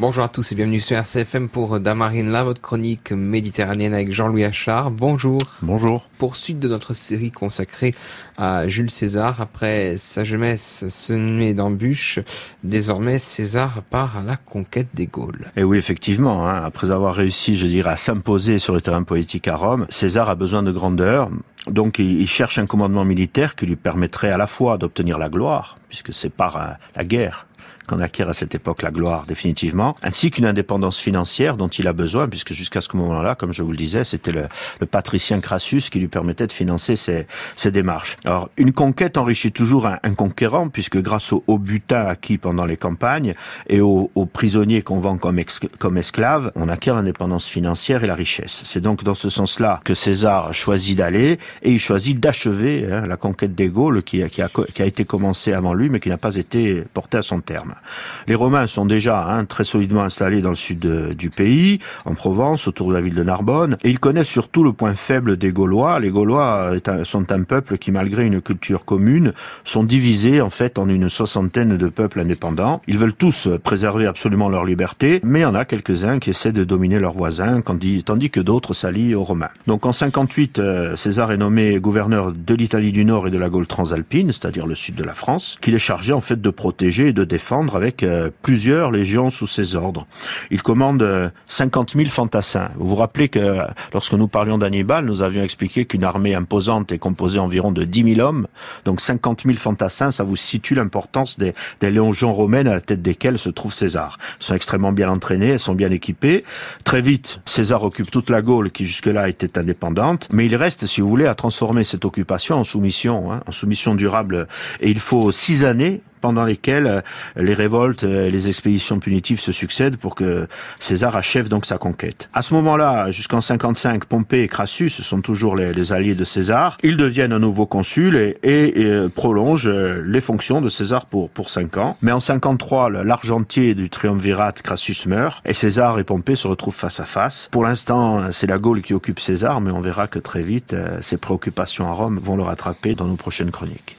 Bonjour à tous et bienvenue sur RCFM pour Damarine, la votre chronique méditerranéenne avec Jean-Louis Achard. Bonjour. Bonjour. Poursuite de notre série consacrée à Jules César. Après sa jeunesse semée d'embûches, désormais César part à la conquête des Gaules. Et oui, effectivement, hein, après avoir réussi, je dirais, à s'imposer sur le terrain politique à Rome, César a besoin de grandeur. Donc il cherche un commandement militaire qui lui permettrait à la fois d'obtenir la gloire, puisque c'est par euh, la guerre qu'on acquiert à cette époque la gloire définitivement, ainsi qu'une indépendance financière dont il a besoin, puisque jusqu'à ce moment-là, comme je vous le disais, c'était le, le, patricien Crassus qui lui permettait de financer ses, ses démarches. Alors, une conquête enrichit toujours un, un conquérant, puisque grâce au, au, butin acquis pendant les campagnes et aux, aux prisonniers qu'on vend comme, comme esclaves, on acquiert l'indépendance financière et la richesse. C'est donc dans ce sens-là que César choisit d'aller et il choisit d'achever hein, la conquête des Gaules qui, qui, a, qui a été commencée avant lui, mais qui n'a pas été portée à son terme. Les Romains sont déjà hein, très solidement installés dans le sud de, du pays, en Provence, autour de la ville de Narbonne, et ils connaissent surtout le point faible des Gaulois. Les Gaulois sont un peuple qui, malgré une culture commune, sont divisés en fait en une soixantaine de peuples indépendants. Ils veulent tous préserver absolument leur liberté, mais il y en a quelques-uns qui essaient de dominer leurs voisins, tandis que d'autres s'allient aux Romains. Donc en 58, euh, César est nommé gouverneur de l'Italie du Nord et de la Gaule transalpine, c'est-à-dire le sud de la France, qu'il est chargé en fait de protéger et de défendre avec euh, plusieurs légions sous ses ordres. Il commande 50 euh, 000 fantassins. Vous vous rappelez que lorsque nous parlions d'Hannibal, nous avions expliqué qu'une armée imposante est composée environ de 10 000 hommes. Donc 50 000 fantassins, ça vous situe l'importance des, des légions romaines à la tête desquelles se trouve César. Elles sont extrêmement bien entraînées, elles sont bien équipées. Très vite, César occupe toute la Gaule qui jusque-là était indépendante, mais il reste, si vous voulez, à transformer cette occupation en soumission, hein, en soumission durable. Et il faut six années pendant lesquelles euh, les révoltes et les expéditions punitives se succèdent pour que César achève donc sa conquête. À ce moment-là, jusqu'en 55, Pompée et Crassus sont toujours les, les, alliés de César. Ils deviennent un nouveau consul et, et, euh, prolongent euh, les fonctions de César pour, pour 5 ans. Mais en 53, l'argentier du triumvirat Crassus meurt et César et Pompée se retrouvent face à face. Pour l'instant, c'est la Gaule qui occupe César, mais on verra que très vite, ses préoccupations à Rome vont le rattraper dans nos prochaines chroniques.